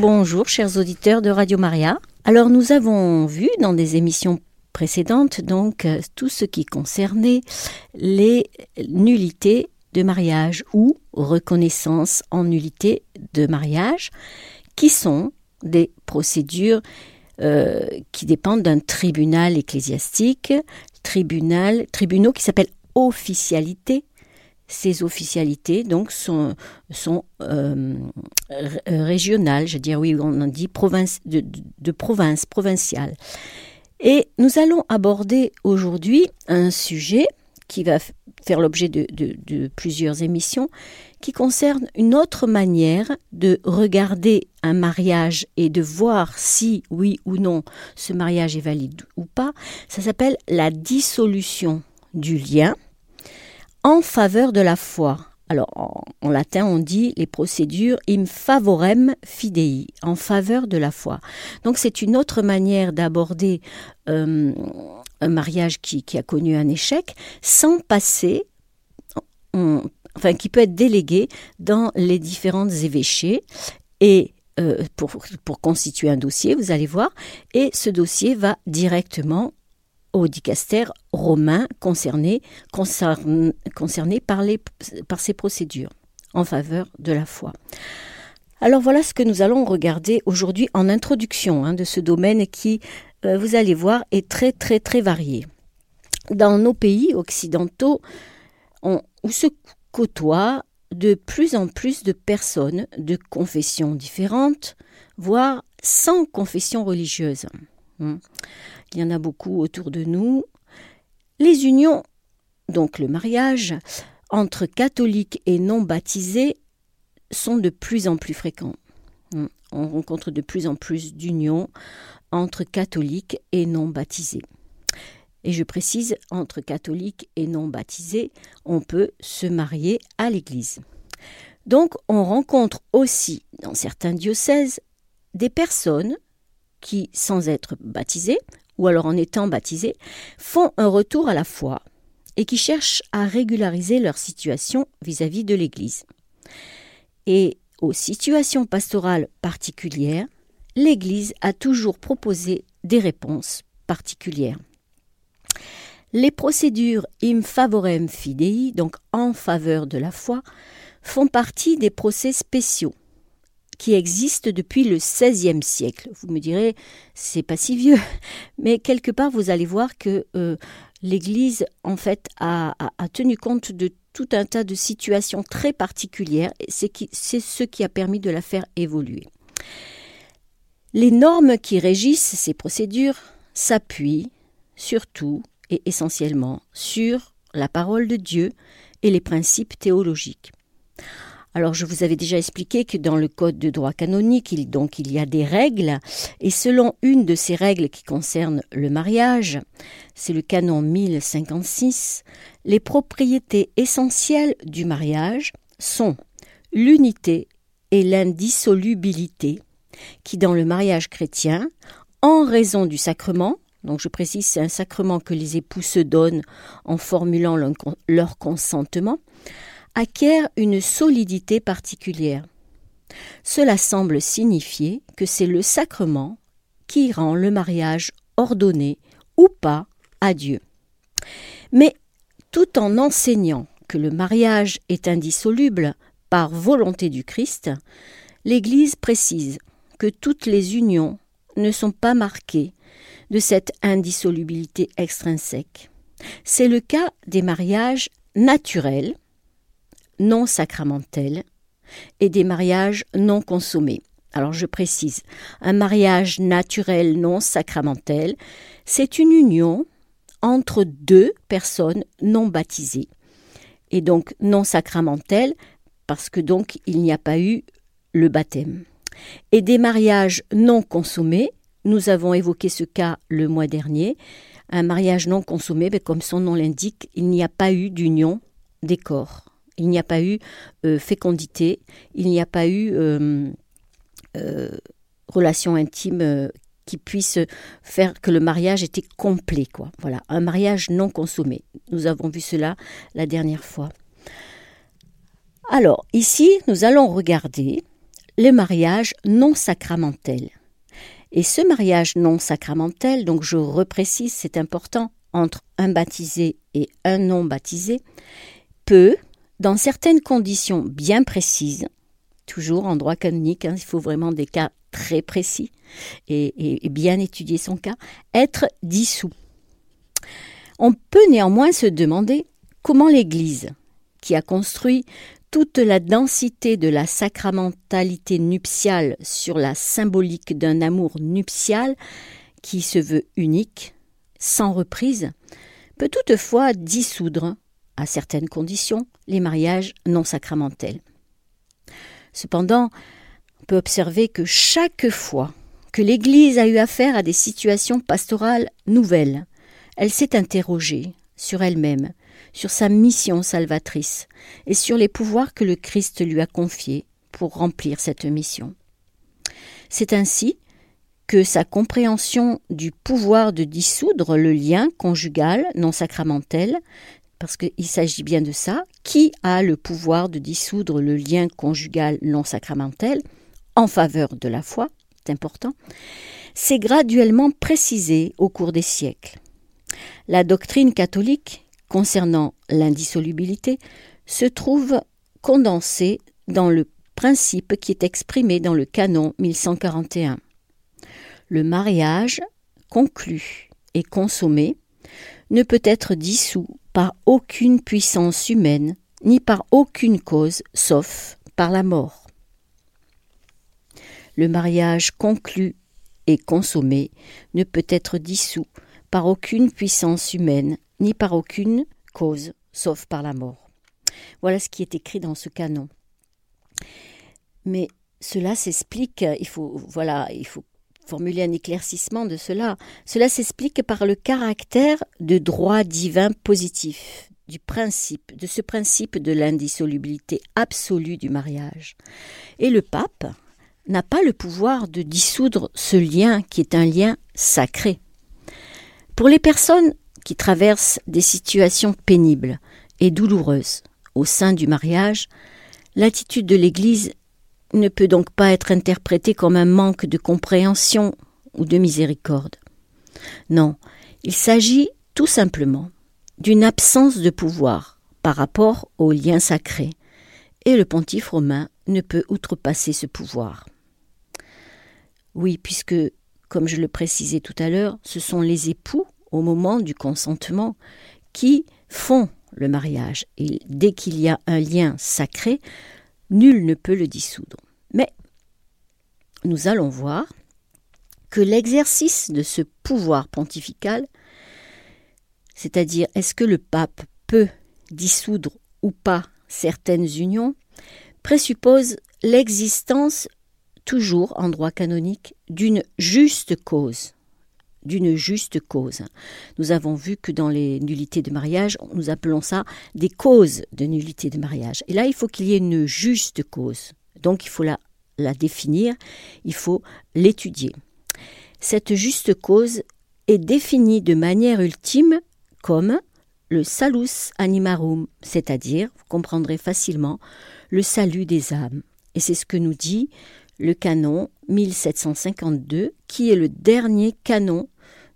Bonjour chers auditeurs de Radio Maria. Alors nous avons vu dans des émissions précédentes donc euh, tout ce qui concernait les nullités de mariage ou reconnaissance en nullité de mariage qui sont des procédures euh, qui dépendent d'un tribunal ecclésiastique, tribunaux qui s'appellent officialité ces officialités donc sont, sont euh, régionales, je veux dire, oui, on en dit province, de, province, provinciale. Et nous allons aborder aujourd'hui un sujet qui va faire l'objet de, de, plusieurs émissions, qui concerne une autre manière de regarder un mariage et de voir si, oui ou non, ce mariage est valide ou pas. Ça s'appelle la dissolution du lien en faveur de la foi. Alors, en, latin, on dit les procédures in favorem fidei, en faveur de la foi. Donc, c'est une autre manière d'aborder euh, un mariage qui, a connu un échec sans passer, enfin, qui peut être délégué dans les différentes évêchés et euh, pour, pour constituer un dossier, vous allez voir, et ce dossier va directement au dicaster romain concerné, par ces procédures en faveur de la foi. Alors voilà ce que nous allons regarder aujourd'hui en introduction hein, de ce domaine qui, euh, vous allez voir, est très très très varié. Dans nos pays occidentaux, on, où se côtoient de plus en plus de personnes de confessions différentes, voire sans confession religieuse. Hmm il y en a beaucoup autour de nous. Les unions, donc le mariage, entre catholiques et non baptisés sont de plus en plus fréquents. Hmm. On rencontre de plus en plus d'unions entre catholiques et non baptisés. Et je précise, entre catholiques et non baptisés, on peut se marier à l'Église. Donc on rencontre aussi dans certains diocèses des personnes qui, sans être baptisées, ou alors en étant baptisés, font un retour à la foi et qui cherchent à régulariser leur situation vis-à-vis de l'Église. Et aux situations pastorales particulières, l'Église a toujours proposé des réponses particulières. Les procédures im favorem fidei, donc en faveur de la foi, font partie des procès spéciaux qui existe depuis le XVIe siècle. Vous me direz, c'est pas si vieux, mais quelque part vous allez voir que euh, l'Église en fait a, tenu compte de tout un tas de situations très particulières. C'est ce qui a permis de la faire évoluer. Les normes qui régissent ces procédures s'appuient surtout et essentiellement sur la parole de Dieu et les principes théologiques. Alors je vous avais déjà expliqué que dans le code de droit canonique, il, y a des règles, et selon une de ces règles qui concerne le mariage, c'est le canon 1056, les propriétés essentielles du mariage sont l'unité et l'indissolubilité, qui dans le mariage chrétien, en raison du sacrement, donc je précise c'est un sacrement que les époux se donnent en formulant leur consentement, acquiert une solidité particulière. Cela semble signifier que c'est le sacrement qui rend le mariage ordonné ou pas à Dieu. Mais tout en enseignant que le mariage est indissoluble par volonté du Christ, l'Église précise que toutes les unions ne sont pas marquées de cette indissolubilité extrinsèque. C'est le cas des mariages naturels non sacramentels et des mariages non consommés. Alors je précise, un mariage naturel non sacramentel, c'est une union entre deux personnes non baptisées. Et donc non sacramentel parce que donc il n'y a pas eu le baptême. Et des mariages non consommés, nous avons évoqué ce cas le mois dernier, un mariage non consommé, mais comme son nom l'indique, il n'y a pas eu d'union des corps. Il n'y a pas eu euh, fécondité, il n'y a pas eu euh, euh, relation intime qui puisse faire que le mariage était complet, quoi. Voilà, un mariage non consommé. Nous avons vu cela la dernière fois. Alors, ici, nous allons regarder le mariage non sacramentel. Et ce mariage non sacramentel, donc je reprécise, c'est important, entre un baptisé et un non baptisé, peut, dans certaines conditions bien précises, toujours en droit canonique, hein, il faut vraiment des cas très précis et, et bien étudier son cas, être dissous. On peut néanmoins se demander comment l'Église, qui a construit toute la densité de la sacramentalité nuptiale sur la symbolique d'un amour nuptial qui se veut unique, sans reprise, peut toutefois dissoudre, à certaines conditions, les mariages non sacramentels. Cependant, on peut observer que chaque fois que l'Église a eu affaire à des situations pastorales nouvelles, elle s'est interrogée sur elle-même sur sa mission salvatrice et sur les pouvoirs que le Christ lui a confiés pour remplir cette mission. C'est ainsi que sa compréhension du pouvoir de dissoudre le lien conjugal non sacramentel, parce qu'il s'agit bien de ça, qui a le pouvoir de dissoudre le lien conjugal non sacramentel en faveur de la foi, c'est important, s'est graduellement précisé au cours des siècles. La doctrine catholique concernant l'indissolubilité se trouve condensé dans le principe qui est exprimé dans le canon 1141. Le mariage conclu et consommé ne peut être dissous par aucune puissance humaine ni par aucune cause sauf par la mort. Le mariage conclu et consommé ne peut être dissous par aucune puissance humaine ni par aucune cause, sauf par la mort. Voilà ce qui est écrit dans ce canon. Mais cela s'explique, il faut, formuler un éclaircissement de cela. Cela s'explique par le caractère de droit divin positif du principe, de ce principe de l'indissolubilité absolue du mariage. Et le pape n'a pas le pouvoir de dissoudre ce lien qui est un lien sacré. Pour les personnes qui traversent des situations pénibles et douloureuses au sein du mariage, l'attitude de l'Église ne peut donc pas être interprétée comme un manque de compréhension ou de miséricorde. Non, il s'agit tout simplement d'une absence de pouvoir par rapport au lien sacré, et le pontife romain ne peut outrepasser ce pouvoir. Oui, puisque, comme je le précisais tout à l'heure, ce sont les époux au moment du consentement qui font le mariage. Et dès qu'il y a un lien sacré, nul ne peut le dissoudre. Mais nous allons voir que l'exercice de ce pouvoir pontifical, c'est-à-dire est-ce que le pape peut dissoudre ou pas certaines unions, présuppose l'existence toujours en droit canonique d'une juste cause d'une juste cause. Nous avons vu que dans les nullités de mariage, nous appelons ça des causes de nullité de mariage. Et là, il faut qu'il y ait une juste cause. Donc, il faut la, définir, il faut l'étudier. Cette juste cause est définie de manière ultime comme le salus animarum, c'est-à-dire, vous comprendrez facilement, le salut des âmes. Et c'est ce que nous dit le canon 1752, qui est le dernier canon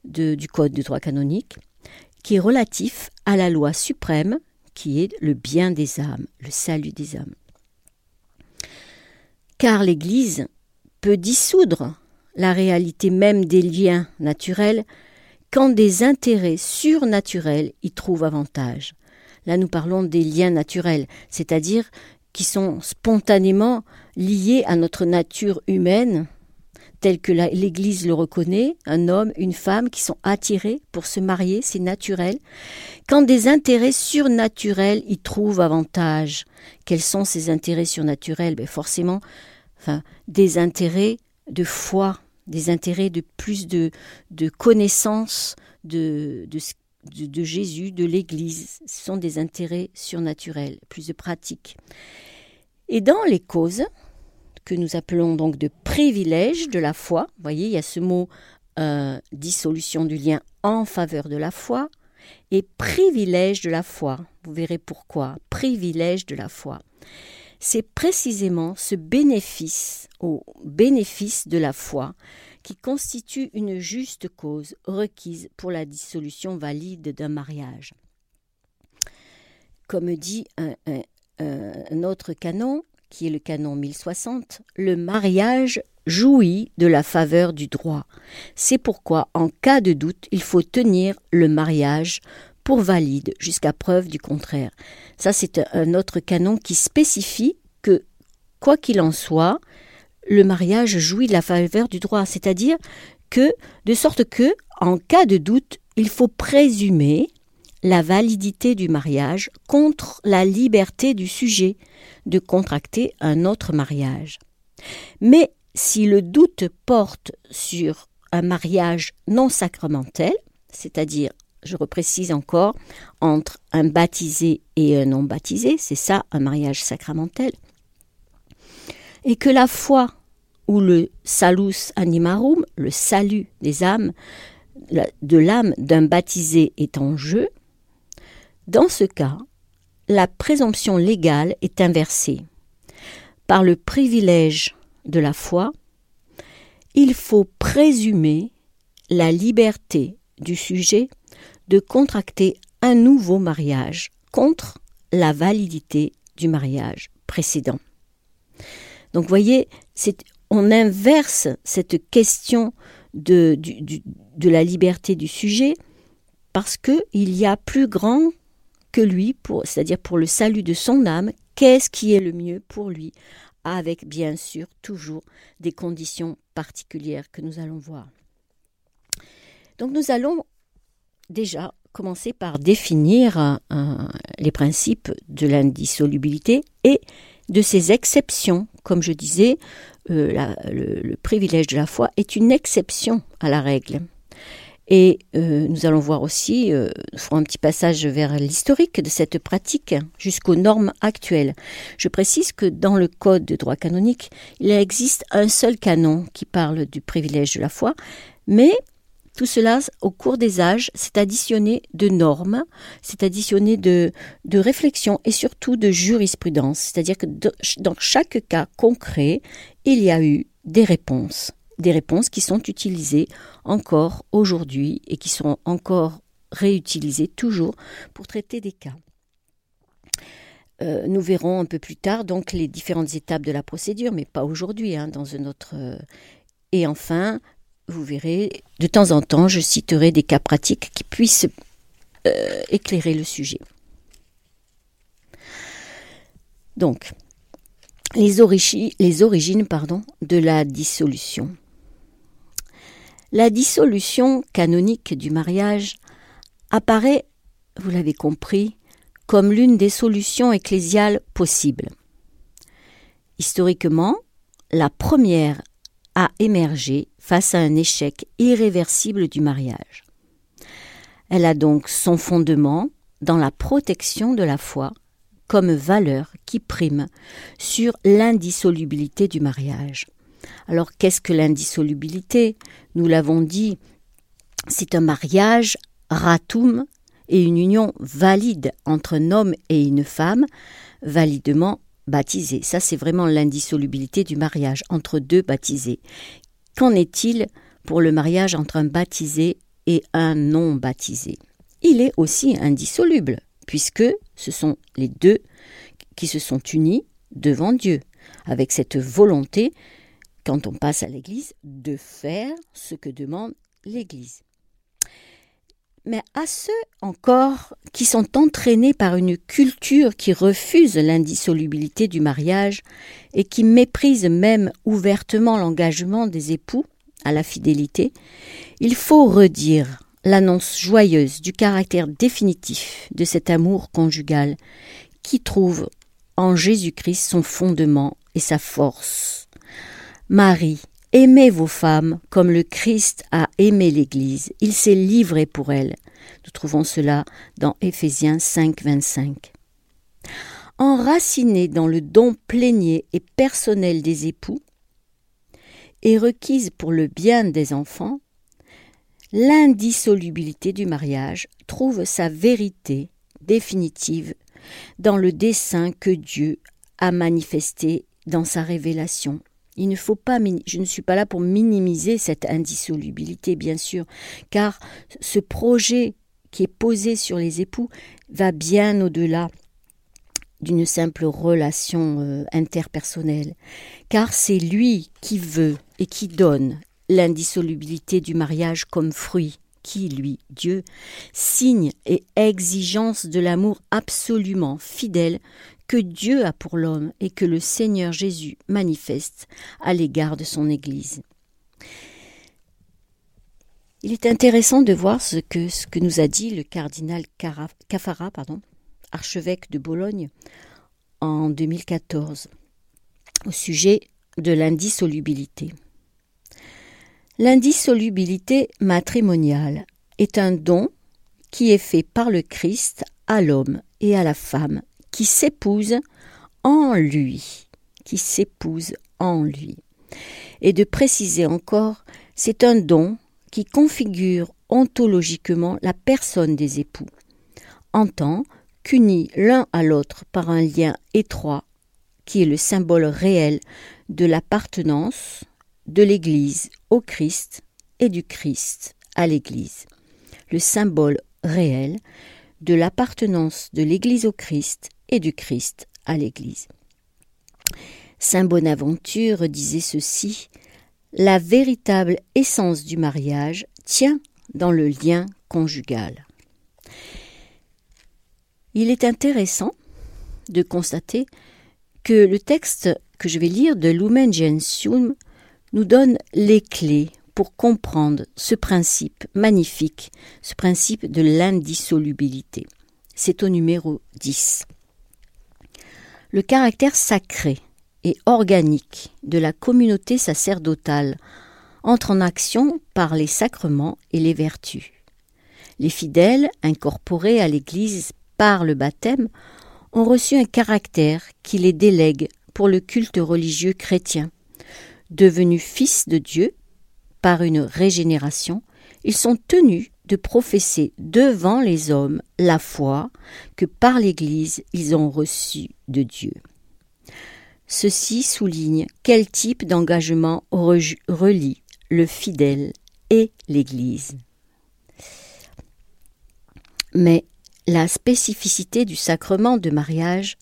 du Code du droit canonique, qui est relatif à la loi suprême, qui est le bien des âmes, le salut des âmes. Car l'Église peut dissoudre la réalité même des liens naturels quand des intérêts surnaturels y trouvent avantage. Là, nous parlons des liens naturels, c'est-à-dire qui sont spontanément liés à notre nature humaine, tel que l'Église le reconnaît, un homme, une femme qui sont attirés pour se marier, c'est naturel. Quand des intérêts surnaturels y trouvent avantage, quels sont ces intérêts surnaturels? Ben Forcément, enfin, des intérêts de foi, des intérêts de plus de, de connaissance de, de, de Jésus, de l'Église. Ce sont des intérêts surnaturels, plus de pratique. Et dans les causes, que nous appelons donc de privilège de la foi. Vous voyez, il y a ce mot euh, dissolution du lien en faveur de la foi et privilège de la foi. Vous verrez pourquoi. Privilège de la foi. c'est précisément ce bénéfice, au bénéfice de la foi, qui constitue une juste cause requise pour la dissolution valide d'un mariage. Comme dit un, un, autre canon, qui est le canon 1060, le mariage jouit de la faveur du droit. C'est pourquoi, en cas de doute, il faut tenir le mariage pour valide jusqu'à preuve du contraire. Ça, c'est un autre canon qui spécifie que, quoi qu'il en soit, le mariage jouit de la faveur du droit, c'est-à-dire que, de sorte que, en cas de doute, il faut présumer la validité du mariage contre la liberté du sujet de contracter un autre mariage. Mais si le doute porte sur un mariage non sacramentel, c'est-à-dire, je reprécise encore, entre un baptisé et un non baptisé, c'est ça un mariage sacramentel, et que la foi ou le salus animarum, le salut des âmes, de l'âme d'un baptisé est en jeu, dans ce cas, la présomption légale est inversée. Par le privilège de la foi, il faut présumer la liberté du sujet de contracter un nouveau mariage contre la validité du mariage précédent. Donc, voyez, on inverse cette question de, de la liberté du sujet parce qu'il y a plus grand que lui, c'est-à-dire pour le salut de son âme, qu'est-ce qui est le mieux pour lui avec bien sûr toujours des conditions particulières que nous allons voir. Donc nous allons déjà commencer par définir les principes de l'indissolubilité et de ses exceptions. Comme je disais, euh, le privilège de la foi est une exception à la règle. Et euh, nous allons voir aussi, euh, nous ferons un petit passage vers l'historique de cette pratique jusqu'aux normes actuelles. Je précise que dans le Code de droit canonique, il existe un seul canon qui parle du privilège de la foi, mais tout cela, au cours des âges, s'est additionné de normes, s'est additionné de, de réflexions et surtout de jurisprudence. C'est-à-dire que dans chaque cas concret, il y a eu des réponses des réponses qui sont utilisées encore aujourd'hui et qui sont encore réutilisées toujours pour traiter des cas. Euh, nous verrons un peu plus tard donc les différentes étapes de la procédure, mais pas aujourd'hui, hein, dans un autre. Euh, et enfin, vous verrez, de temps en temps, je citerai des cas pratiques qui puissent euh, éclairer le sujet. Donc, les, les origines pardon, de la dissolution. La dissolution canonique du mariage apparaît, vous l'avez compris, comme l'une des solutions ecclésiales possibles. Historiquement, la première a émergé face à un échec irréversible du mariage. Elle a donc son fondement dans la protection de la foi comme valeur qui prime sur l'indissolubilité du mariage. Alors qu'est-ce que l'indissolubilité? Nous l'avons dit, c'est un mariage ratum et une union valide entre un homme et une femme, validement baptisés. Ça, c'est vraiment l'indissolubilité du mariage entre deux baptisés. Qu'en est-il pour le mariage entre un baptisé et un non baptisé Il est aussi indissoluble, puisque ce sont les deux qui se sont unis devant Dieu, avec cette volonté quand on passe à l'Église, de faire ce que demande l'Église. Mais à ceux encore qui sont entraînés par une culture qui refuse l'indissolubilité du mariage et qui méprise même ouvertement l'engagement des époux à la fidélité, il faut redire l'annonce joyeuse du caractère définitif de cet amour conjugal qui trouve en Jésus-Christ son fondement et sa force. Marie, aimez vos femmes comme le Christ a aimé l'Église. Il s'est livré pour elle. Nous trouvons cela dans Éphésiens 5, 25. Enracinée dans le don plénier et personnel des époux, et requise pour le bien des enfants, l'indissolubilité du mariage trouve sa vérité définitive dans le dessein que Dieu a manifesté dans sa révélation. Il ne faut pas, je ne suis pas là pour minimiser cette indissolubilité, bien sûr, car ce projet qui est posé sur les époux va bien au-delà d'une simple relation euh, interpersonnelle, car c'est lui qui veut et qui donne l'indissolubilité du mariage comme fruit, qui, lui, Dieu, signe et exigence de l'amour absolument fidèle que Dieu a pour l'homme et que le Seigneur Jésus manifeste à l'égard de son Église. Il est intéressant de voir ce que, nous a dit le cardinal pardon, archevêque de Bologne, en 2014, au sujet de l'indissolubilité. L'indissolubilité matrimoniale est un don qui est fait par le Christ à l'homme et à la femme qui s'épouse en lui, qui s'épouse en lui. Et de préciser encore, c'est un don qui configure ontologiquement la personne des époux, en tant qu'unis l'un à l'autre par un lien étroit qui est le symbole réel de l'appartenance de l'Église au Christ et du Christ à l'Église. Le symbole réel de l'appartenance de l'Église au Christ et du Christ à l'Église. Saint Bonaventure disait ceci La véritable essence du mariage tient dans le lien conjugal. Il est intéressant de constater que le texte que je vais lire de Lumen Gentium nous donne les clés pour comprendre ce principe magnifique, ce principe de l'indissolubilité. C'est au numéro 10 le caractère sacré et organique de la communauté sacerdotale entre en action par les sacrements et les vertus. Les fidèles, incorporés à l'Église par le baptême, ont reçu un caractère qui les délègue pour le culte religieux chrétien. Devenus fils de Dieu par une régénération, ils sont tenus de professer devant les hommes la foi que par l'Église ils ont reçue de Dieu. Ceci souligne quel type d'engagement relie le fidèle et l'Église. Mais la spécificité du sacrement de mariage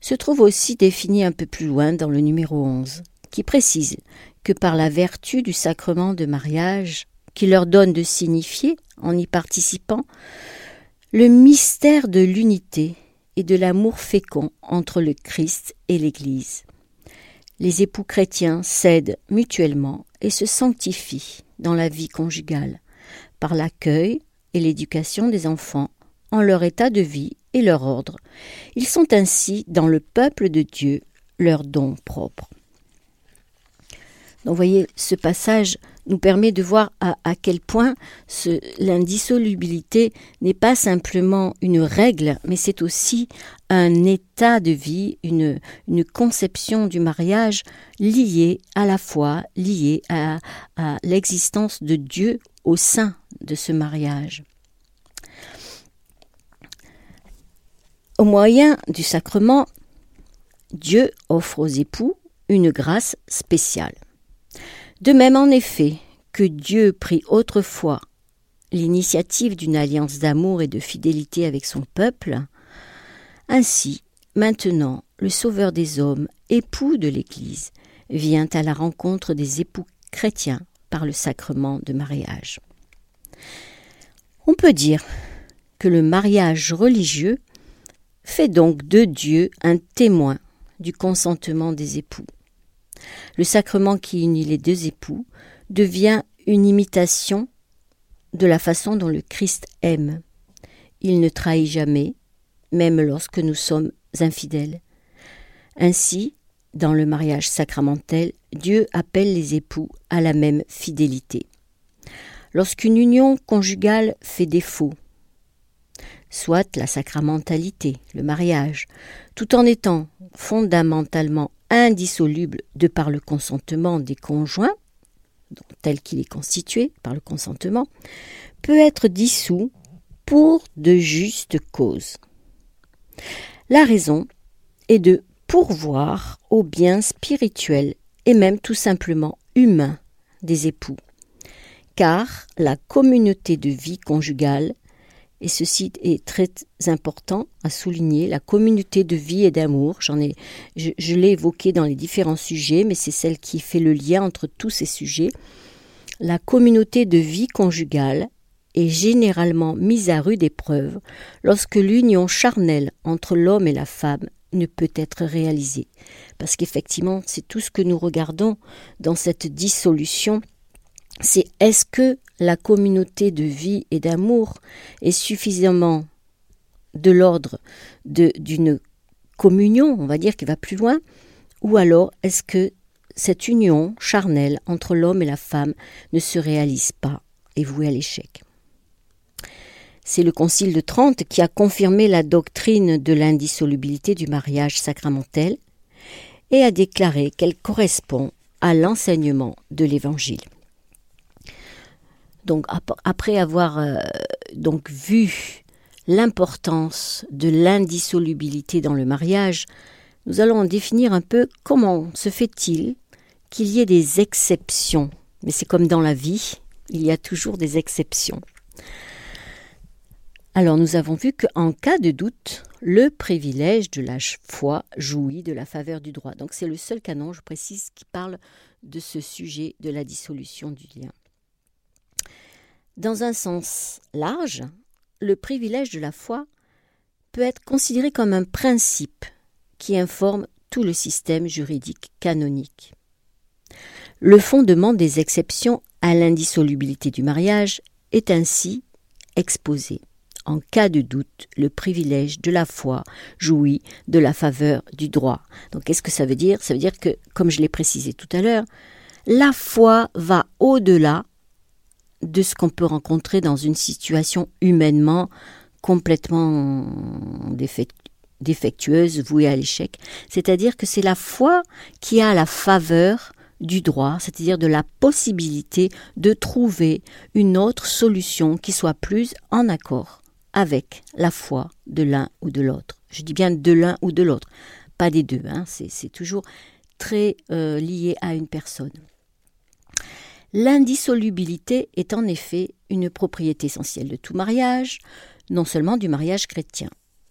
se trouve aussi définie un peu plus loin dans le numéro 11, qui précise que par la vertu du sacrement de mariage, qui leur donne de signifier, en y participant, le mystère de l'unité et de l'amour fécond entre le Christ et l'Église. Les époux chrétiens s'aident mutuellement et se sanctifient dans la vie conjugale par l'accueil et l'éducation des enfants en leur état de vie et leur ordre. Ils sont ainsi dans le peuple de Dieu leur don propre. Donc, voyez, ce passage nous permet de voir à, quel point l'indissolubilité n'est pas simplement une règle, mais c'est aussi un état de vie, une, conception du mariage liée à la foi, liée à l'existence de Dieu au sein de ce mariage. Au moyen du sacrement, Dieu offre aux époux une grâce spéciale. De même, en effet, que Dieu prit autrefois l'initiative d'une alliance d'amour et de fidélité avec son peuple, ainsi, maintenant, le Sauveur des hommes, époux de l'Église, vient à la rencontre des époux chrétiens par le sacrement de mariage. On peut dire que le mariage religieux fait donc de Dieu un témoin du consentement des époux. Le sacrement qui unit les deux époux devient une imitation de la façon dont le Christ aime. Il ne trahit jamais, même lorsque nous sommes infidèles. Ainsi, dans le mariage sacramentel, Dieu appelle les époux à la même fidélité. Lorsqu'une union conjugale fait défaut, soit la sacramentalité, le mariage, tout en étant fondamentalement indissoluble de par le consentement des conjoints, tel qu'il est constitué par le consentement, peut être dissous pour de justes causes. La raison est de pourvoir au bien spirituel et même tout simplement humain des époux. Car la communauté de vie conjugale, et ceci est très important à souligner, la communauté de vie et d'amour, je l'ai évoqué dans les différents sujets, mais c'est celle qui fait le lien entre tous ces sujets. La communauté de vie conjugale est généralement mise à rude épreuve lorsque l'union charnelle entre l'homme et la femme ne peut être réalisée. Parce qu'effectivement, c'est tout ce que nous regardons dans cette dissolution. C'est est-ce que la communauté de vie et d'amour est suffisamment de l'ordre d'une communion, on va dire, qui va plus loin, ou alors est-ce que cette union charnelle entre l'homme et la femme ne se réalise pas et vouée à l'échec? C'est le Concile de Trente qui a confirmé la doctrine de l'indissolubilité du mariage sacramentel et a déclaré qu'elle correspond à l'enseignement de l'Évangile. Donc après avoir euh, vu l'importance de l'indissolubilité dans le mariage, nous allons définir un peu comment se fait-il qu'il y ait des exceptions. Mais c'est comme dans la vie, il y a toujours des exceptions. Alors nous avons vu qu'en cas de doute, le privilège de la foi jouit de la faveur du droit. Donc c'est le seul canon, je précise, qui parle de ce sujet de la dissolution du lien. Dans un sens large, le privilège de la foi peut être considéré comme un principe qui informe tout le système juridique canonique. Le fondement des exceptions à l'indissolubilité du mariage est ainsi exposé en cas de doute, le privilège de la foi jouit de la faveur du droit. Donc qu'est-ce que ça veut dire? Ça veut dire que, comme je l'ai précisé tout à l'heure, la foi va au-delà de ce qu'on peut rencontrer dans une situation humainement complètement défectueuse, vouée à l'échec. C'est-à-dire que c'est la foi qui a la faveur du droit, c'est-à-dire de la possibilité de trouver une autre solution qui soit plus en accord avec la foi de l'un ou de l'autre. Je dis bien de l'un ou de l'autre, pas des deux, hein. c'est toujours très euh, lié à une personne. L'indissolubilité est en effet une propriété essentielle de tout mariage, non seulement du mariage chrétien.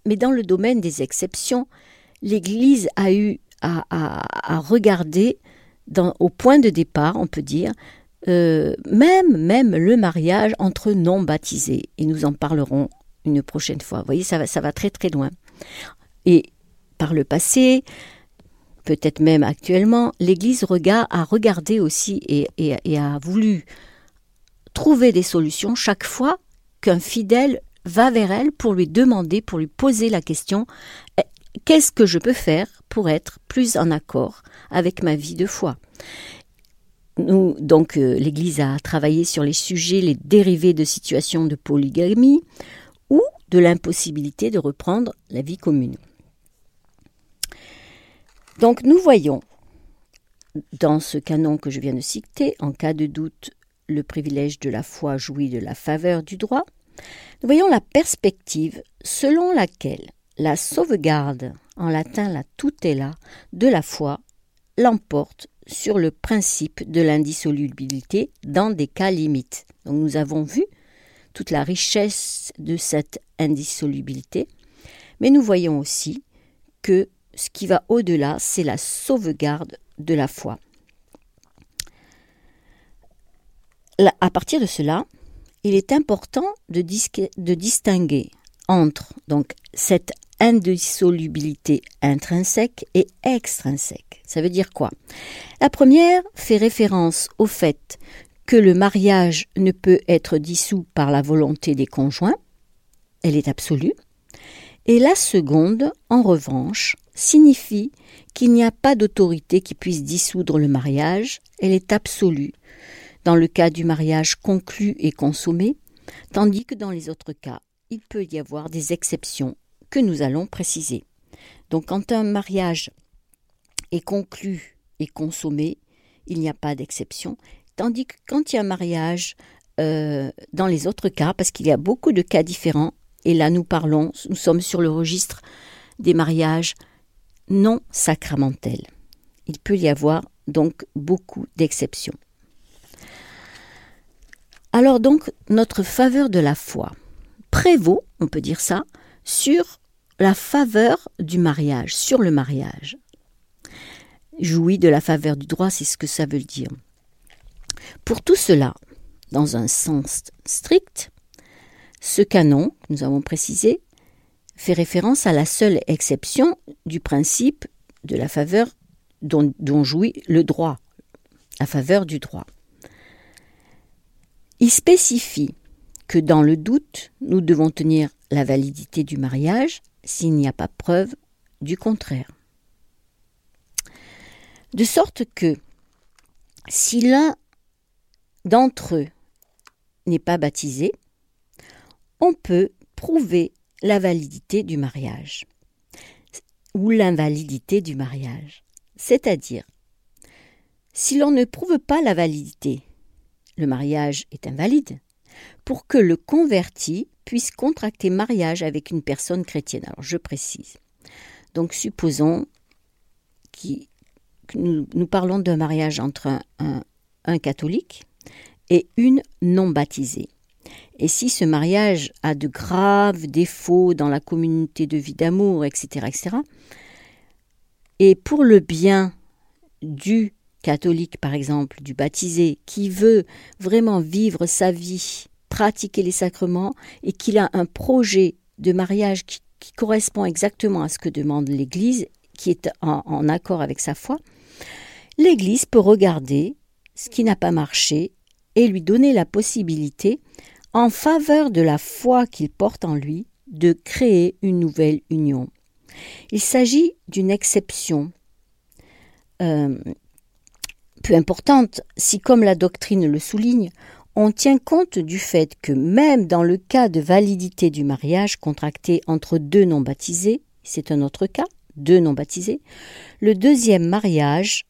Mais dans le domaine des exceptions, l'Église a eu à, regarder au point de départ, on peut dire, euh, même, même le mariage entre non baptisés. Et nous en parlerons une prochaine fois. Vous voyez, ça va, ça va très très loin. Et par le passé, peut-être même actuellement, l'Église a regardé aussi et, a voulu trouver des solutions chaque fois qu'un fidèle va vers elle pour lui demander, pour lui poser la question eh, qu'est-ce que je peux faire pour être plus en accord avec ma vie de foi? Nous, donc, euh, l'Église a travaillé sur les sujets, les dérivés de situations de polygamie, ou de l'impossibilité de reprendre la vie commune. Donc nous voyons dans ce canon que je viens de citer, en cas de doute, le privilège de la foi jouit de la faveur du droit, nous voyons la perspective selon laquelle la sauvegarde, en latin la tutela, de la foi l'emporte sur le principe de l'indissolubilité dans des cas limites. Donc nous avons vu toute la richesse de cette indissolubilité, mais nous voyons aussi que ce qui va au-delà, c'est la sauvegarde de la foi. à partir de cela, il est important de, de distinguer entre donc cette indissolubilité intrinsèque et extrinsèque. Ça veut dire quoi? La première fait référence au fait que le mariage ne peut être dissous par la volonté des conjoints, elle est absolue, et la seconde, en revanche, signifie qu'il n'y a pas d'autorité qui puisse dissoudre le mariage, elle est absolue, dans le cas du mariage conclu et consommé, tandis que dans les autres cas, il peut y avoir des exceptions que nous allons préciser. Donc quand un mariage est conclu et consommé, il n'y a pas d'exception, Tandis que quand il y a un mariage, euh, dans les autres cas, parce qu'il y a beaucoup de cas différents, et là nous parlons, nous sommes sur le registre des mariages non sacramentelle. Il peut y avoir donc beaucoup d'exceptions. Alors donc, notre faveur de la foi prévaut, on peut dire ça, sur la faveur du mariage, sur le mariage. Jouit de la faveur du droit, c'est ce que ça veut dire. Pour tout cela, dans un sens strict, ce canon, que nous avons précisé, fait référence à la seule exception du principe de la faveur dont, jouit le droit, la faveur du droit. Il spécifie que dans le doute, nous devons tenir la validité du mariage s'il n'y a pas preuve du contraire. De sorte que si l'un d'entre eux n'est pas baptisé, on peut prouver la validité du mariage ou l'invalidité du mariage. C'est-à-dire, si l'on ne prouve pas la validité, le mariage est invalide, pour que le converti puisse contracter mariage avec une personne chrétienne. Alors je précise. Donc supposons que nous, parlons d'un mariage entre un, un catholique et une non baptisée. Et si ce mariage a de graves défauts dans la communauté de vie d'amour, etc., etc., et pour le bien du catholique, par exemple, du baptisé, qui veut vraiment vivre sa vie, pratiquer les sacrements, et qu'il a un projet de mariage qui, correspond exactement à ce que demande l'Église, qui est en accord avec sa foi, l'Église peut regarder ce qui n'a pas marché et lui donner la possibilité, en faveur de la foi qu'il porte en lui, de créer une nouvelle union. Il s'agit d'une exception euh, peu importante si, comme la doctrine le souligne, on tient compte du fait que même dans le cas de validité du mariage contracté entre deux non baptisés, c'est un autre cas, deux non baptisés, le deuxième mariage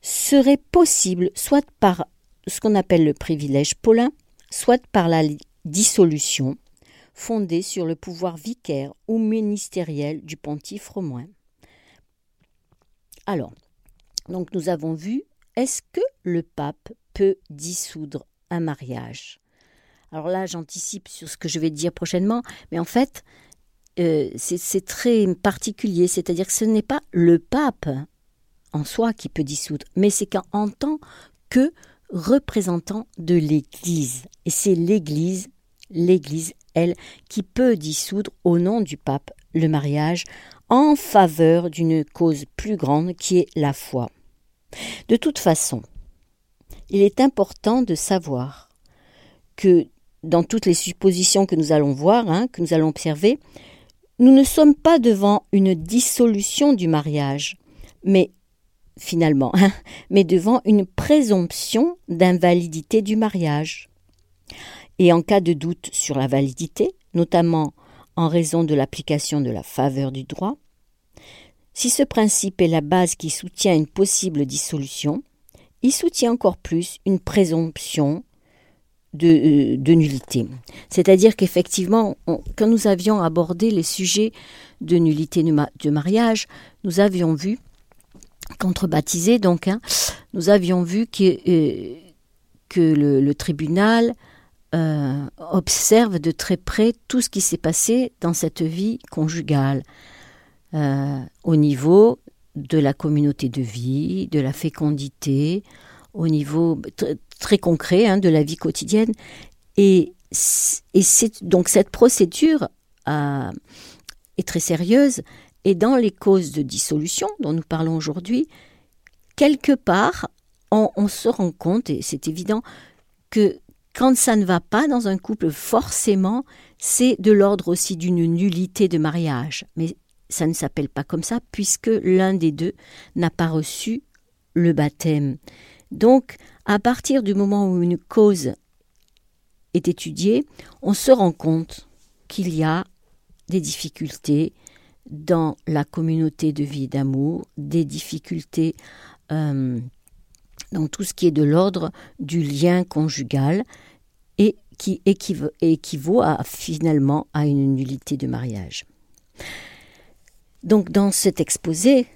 serait possible soit par ce qu'on appelle le privilège paulin, soit par la dissolution, fondée sur le pouvoir vicaire ou ministériel du pontife romain. Alors, donc nous avons vu, est-ce que le pape peut dissoudre un mariage? Alors là, j'anticipe sur ce que je vais dire prochainement, mais en fait, euh, c'est très particulier, c'est-à-dire que ce n'est pas le pape en soi qui peut dissoudre, mais c'est qu'en tant que représentant de l'Église. Et c'est l'Église, l'Église, elle, qui peut dissoudre au nom du pape le mariage en faveur d'une cause plus grande qui est la foi. De toute façon, il est important de savoir que dans toutes les suppositions que nous allons voir, hein, que nous allons observer, nous ne sommes pas devant une dissolution du mariage, mais finalement, hein, mais devant une présomption d'invalidité du mariage. Et en cas de doute sur la validité, notamment en raison de l'application de la faveur du droit, si ce principe est la base qui soutient une possible dissolution, il soutient encore plus une présomption de, euh, de nullité. C'est-à-dire qu'effectivement, quand nous avions abordé les sujets de nullité de mariage, nous avions vu contre-baptisé, donc, hein, nous avions vu que, euh, que le, tribunal euh, observe de très près tout ce qui s'est passé dans cette vie conjugale, euh, au niveau de la communauté de vie, de la fécondité, au niveau très concret hein, de la vie quotidienne. Et, et donc cette procédure est très sérieuse et dans les causes de dissolution dont nous parlons aujourd'hui, quelque part, on, se rend compte, et c'est évident, que quand ça ne va pas dans un couple, forcément, c'est de l'ordre aussi d'une nullité de mariage. Mais ça ne s'appelle pas comme ça, puisque l'un des deux n'a pas reçu le baptême. Donc, à partir du moment où une cause est étudiée, on se rend compte qu'il y a des difficultés, dans la communauté de vie et d'amour, des difficultés euh, dans tout ce qui est de l'ordre du lien conjugal et qui équivaut, finalement à une nullité de mariage. Donc dans cet exposé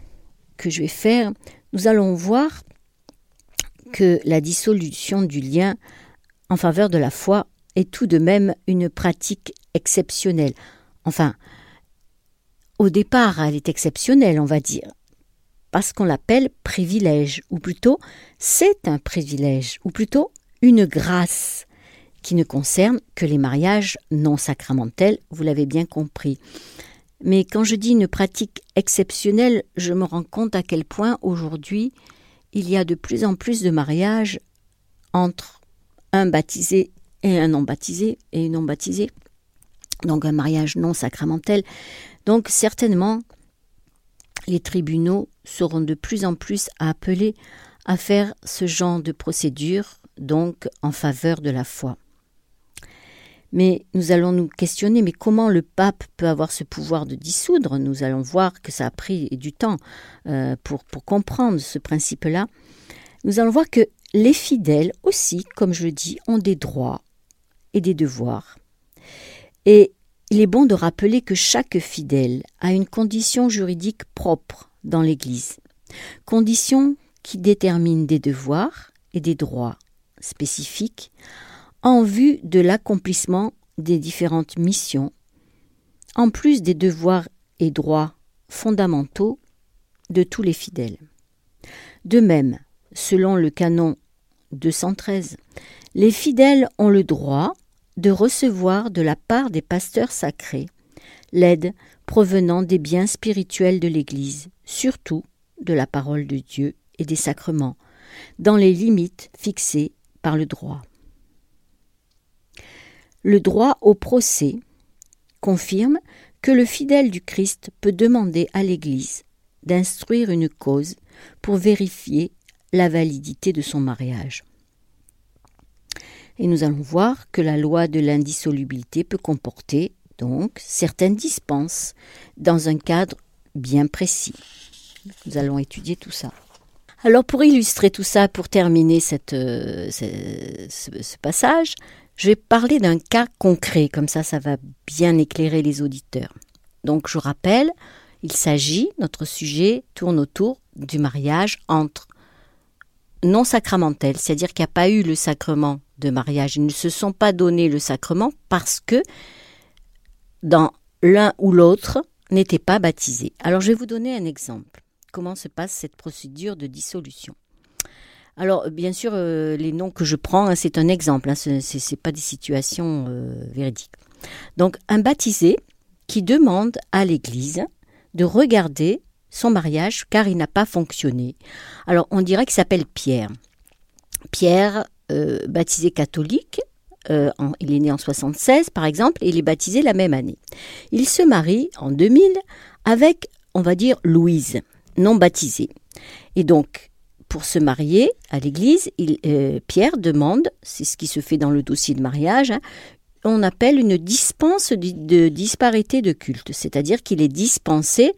que je vais faire, nous allons voir que la dissolution du lien en faveur de la foi est tout de même une pratique exceptionnelle. Enfin, au départ, elle est exceptionnelle, on va dire, parce qu'on l'appelle privilège, ou plutôt c'est un privilège, ou plutôt une grâce qui ne concerne que les mariages non sacramentels, vous l'avez bien compris. Mais quand je dis une pratique exceptionnelle, je me rends compte à quel point aujourd'hui il y a de plus en plus de mariages entre un baptisé et un non baptisé et non baptisée. Donc un mariage non sacramentel. Donc certainement, les tribunaux seront de plus en plus appelés à faire ce genre de procédure, donc en faveur de la foi. Mais nous allons nous questionner, mais comment le pape peut avoir ce pouvoir de dissoudre? Nous allons voir que ça a pris du temps euh, pour, pour comprendre ce principe-là. Nous allons voir que les fidèles aussi, comme je le dis, ont des droits et des devoirs. Et il est bon de rappeler que chaque fidèle a une condition juridique propre dans l'Église, condition qui détermine des devoirs et des droits spécifiques en vue de l'accomplissement des différentes missions, en plus des devoirs et droits fondamentaux de tous les fidèles. De même, selon le canon 213, les fidèles ont le droit de recevoir de la part des pasteurs sacrés l'aide provenant des biens spirituels de l'Église, surtout de la parole de Dieu et des sacrements, dans les limites fixées par le droit. Le droit au procès confirme que le fidèle du Christ peut demander à l'Église d'instruire une cause pour vérifier la validité de son mariage. Et nous allons voir que la loi de l'indissolubilité peut comporter donc certaines dispenses dans un cadre bien précis. Nous allons étudier tout ça. Alors pour illustrer tout ça, pour terminer cette, euh, ce, passage, je vais parler d'un cas concret, comme ça ça va bien éclairer les auditeurs. Donc je rappelle, il s'agit, notre sujet tourne autour du mariage entre non sacramentels, c'est-à-dire qu'il n'y a pas eu le sacrement de mariage, ils ne se sont pas donné le sacrement parce que dans l'un ou l'autre n'était pas baptisé. Alors je vais vous donner un exemple. Comment se passe cette procédure de dissolution? Alors, bien sûr, euh, les noms que je prends, hein, c'est un exemple, hein, ce n'est pas des situations euh, véridiques. Donc, un baptisé qui demande à l'Église de regarder son mariage car il n'a pas fonctionné. Alors, on dirait qu'il s'appelle Pierre. Pierre, baptisé catholique, il est né en 76 par exemple, et il est baptisé la même année. Il se marie en 2000 avec, on va dire, Louise, non baptisée. Et donc, pour se marier à l'église, euh, Pierre demande, c'est ce qui se fait dans le dossier de mariage, hein, on appelle une dispense de, disparité de culte, c'est-à-dire qu'il est dispensé,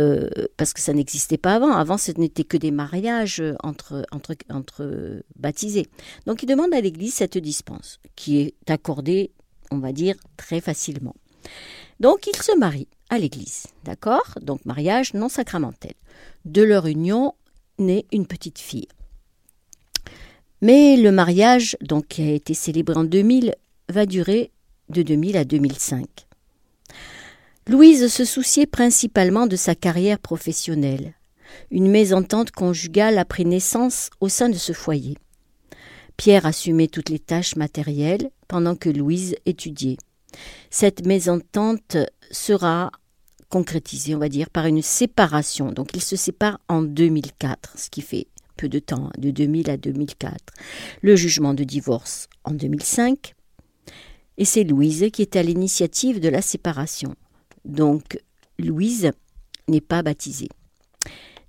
euh, parce que ça n'existait pas avant, avant ce n'était que des mariages entre, baptisés. Donc il demande à l'Église cette dispense, qui est accordée, on va dire, très facilement. Donc il se marie à l'Église, d'accord? Donc mariage non sacramentel. De leur union naît une petite fille. Mais le mariage, donc qui a été célébré en 2000, va durer de 2000 à 2005. Louise se souciait principalement de sa carrière professionnelle. Une mésentente conjugale a pris naissance au sein de ce foyer. Pierre assumait toutes les tâches matérielles pendant que Louise étudiait. Cette mésentente sera concrétisé, on va dire, par une séparation. Donc ils se séparent en 2004, ce qui fait peu de temps, de 2000 à 2004. Le jugement de divorce en 2005. Et c'est Louise qui est à l'initiative de la séparation. Donc Louise n'est pas baptisée.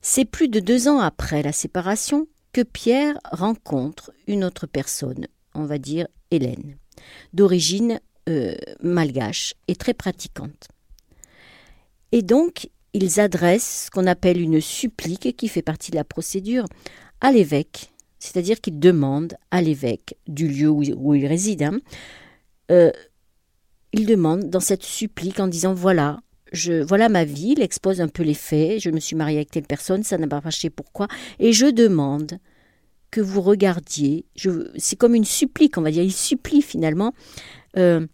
C'est plus de deux ans après la séparation que Pierre rencontre une autre personne, on va dire Hélène, d'origine euh, malgache et très pratiquante. Et donc, ils adressent ce qu'on appelle une supplique, qui fait partie de la procédure, à l'évêque, c'est-à-dire qu'ils demandent à l'évêque du lieu où, il réside, euh, ils demandent dans cette supplique en disant voilà, je, voilà ma vie, il expose un peu les faits, je me suis mariée avec telle personne, ça n'a pas marché, pourquoi? Et je demande que vous regardiez, c'est comme une supplique, on va dire, il supplie finalement euh,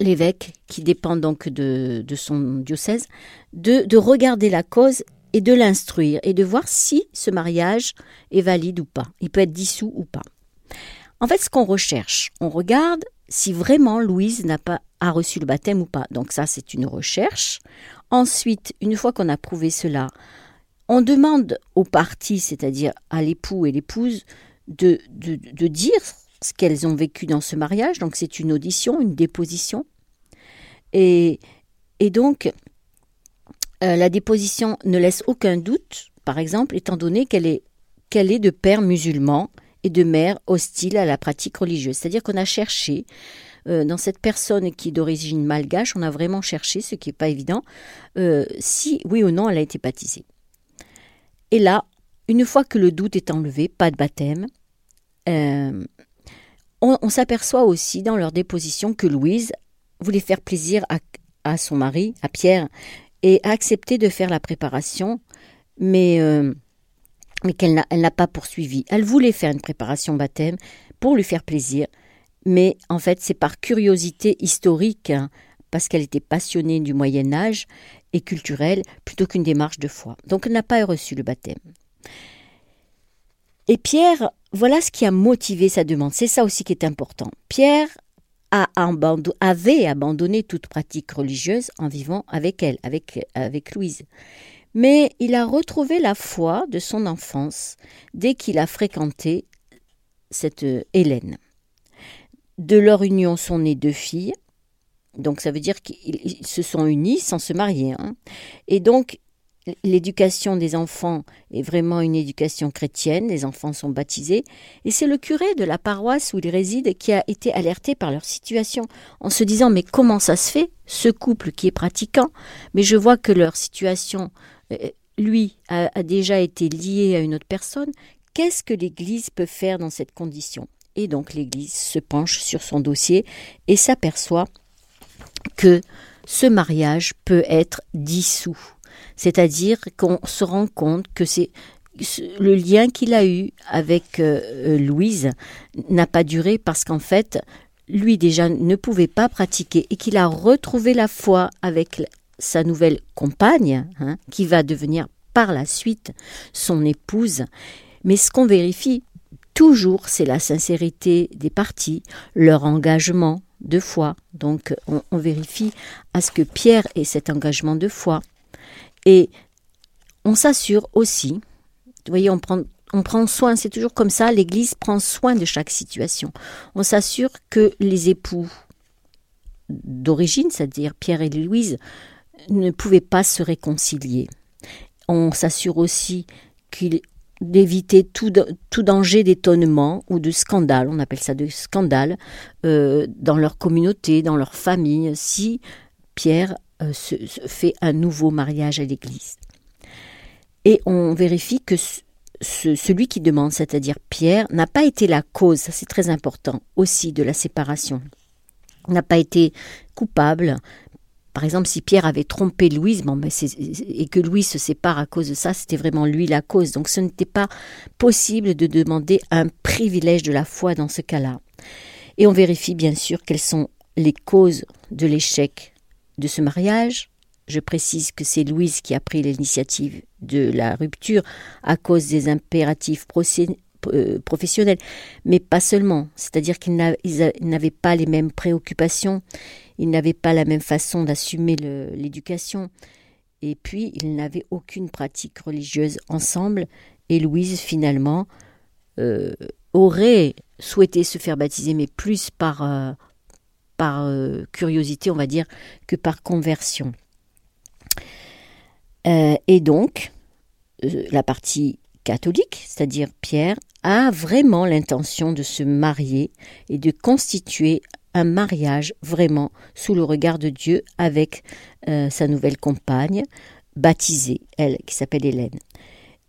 l'évêque, qui dépend donc de, son diocèse, de, de regarder la cause et de l'instruire et de voir si ce mariage est valide ou pas. Il peut être dissous ou pas. En fait, ce qu'on recherche, on regarde si vraiment Louise n'a pas a reçu le baptême ou pas. Donc ça, c'est une recherche. Ensuite, une fois qu'on a prouvé cela, on demande aux parties, c'est-à-dire à l'époux et l'épouse, de, de, dire ce qu'elles ont vécu dans ce mariage. Donc c'est une audition, une déposition. Et, et donc, euh, la déposition ne laisse aucun doute, par exemple, étant donné qu'elle est, qu'elle est de père musulman de mère hostile à la pratique religieuse. C'est-à-dire qu'on a cherché euh, dans cette personne qui est d'origine malgache, on a vraiment cherché, ce qui n'est pas évident, euh, si oui ou non elle a été baptisée. Et là, une fois que le doute est enlevé, pas de baptême, euh, on, s'aperçoit aussi dans leur déposition que Louise voulait faire plaisir à, son mari, à Pierre, et a accepté de faire la préparation, mais, mais qu'elle n'a pas poursuivi. Elle voulait faire une préparation baptême pour lui faire plaisir, mais en fait c'est par curiosité historique, hein, parce qu'elle était passionnée du Moyen Âge et culturelle, plutôt qu'une démarche de foi. Donc elle n'a pas reçu le baptême. Et Pierre, voilà ce qui a motivé sa demande. C'est ça aussi qui est important. Pierre a avait abandonné toute pratique religieuse en vivant avec elle, avec Louise. Mais il a retrouvé la foi de son enfance dès qu'il a fréquenté cette euh, Hélène. De leur union sont nées deux filles. Donc ça veut dire qu'ils se sont unis sans se marier. Hein. Et donc l'éducation des enfants est vraiment une éducation chrétienne. Les enfants sont baptisés. Et c'est le curé de la paroisse où ils résident qui a été alerté par leur situation en se disant mais comment ça se fait ce couple qui est pratiquant? Mais je vois que leur situation, euh, lui, a, déjà été lié à une autre personne. Qu'est-ce que l'Église peut faire dans cette condition? Et donc l'Église se penche sur son dossier et s'aperçoit que ce mariage peut être dissous. C'est-à-dire qu'on se rend compte que c'est le lien qu'il a eu avec euh, Louise n'a pas duré parce qu'en fait, lui déjà ne pouvait pas pratiquer et qu'il a retrouvé la foi avec sa nouvelle compagne, hein, qui va devenir par la suite son épouse. Mais ce qu'on vérifie toujours, c'est la sincérité des partis, leur engagement de foi. Donc, on, vérifie à ce que Pierre ait cet engagement de foi. Et on s'assure aussi, vous voyez, on prend, soin, c'est toujours comme ça, l'Église prend soin de chaque situation. On s'assure que les époux d'origine, c'est-à-dire Pierre et Louise, ne pouvaient pas se réconcilier. On s'assure aussi d'éviter tout, tout, danger d'étonnement ou de scandale, on appelle ça de scandale, euh, dans leur communauté, dans leur famille, si Pierre euh, fait un nouveau mariage à l'Église. Et on vérifie que celui qui demande, c'est-à-dire Pierre, n'a pas été la cause, c'est très important aussi, de la séparation n'a pas été coupable, par exemple, si Pierre avait trompé Louise, ben et que Louise se sépare à cause de ça, c'était vraiment lui la cause. Donc ce n'était pas possible de demander un privilège de la foi dans ce cas-là. Et on vérifie bien sûr quelles sont les causes de l'échec de ce mariage. Je précise que c'est Louise qui a pris l'initiative de la rupture à cause des impératifs euh, professionnels, mais pas seulement. C'est-à-dire qu'ils n'avaient pas les mêmes préoccupations, ils n'avaient pas la même façon d'assumer l'éducation. Et puis, ils n'avaient aucune pratique religieuse ensemble. Et Louise, finalement, euh, aurait souhaité se faire baptiser, mais plus par, euh, par euh, curiosité, on va dire, que par conversion. et donc, la partie catholique, c'est-à-dire Pierre, a vraiment l'intention de se marier et de constituer un mariage vraiment sous le regard de Dieu avec euh, sa nouvelle compagne, baptisée, elle, qui s'appelle Hélène.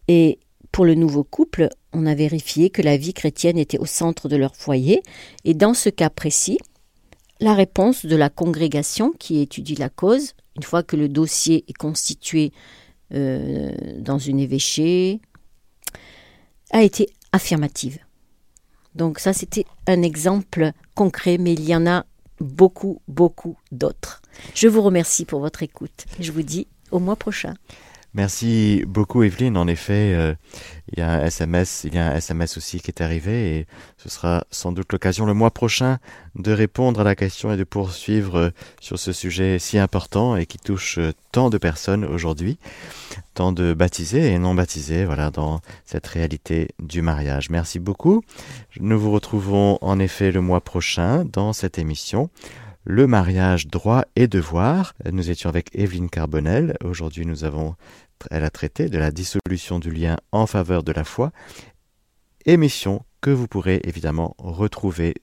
Et pour le nouveau couple, on a vérifié que la vie chrétienne était au centre de leur foyer, et dans ce cas précis, la réponse de la congrégation qui étudie la cause, une fois que le dossier est constitué euh, dans une évêché, a été affirmative. Donc ça, c'était un exemple concret, mais il y en a beaucoup, beaucoup d'autres. Je vous remercie pour votre écoute. Je vous dis au mois prochain. Merci beaucoup Evelyne. En effet, euh, il y a un SMS, il y a un SMS aussi qui est arrivé et ce sera sans doute l'occasion le mois prochain de répondre à la question et de poursuivre euh, sur ce sujet si important et qui touche euh, tant de personnes aujourd'hui, tant de baptisés et non baptisés, voilà, dans cette réalité du mariage. Merci beaucoup. Nous vous retrouvons en effet le mois prochain dans cette émission le mariage, droit et devoir. Nous étions avec Evelyne Carbonel. Aujourd'hui, nous avons, elle a traité de la dissolution du lien en faveur de la foi. Émission que vous pourrez évidemment retrouver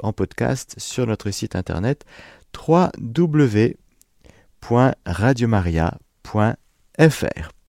en podcast sur notre site internet www.radiomaria.fr.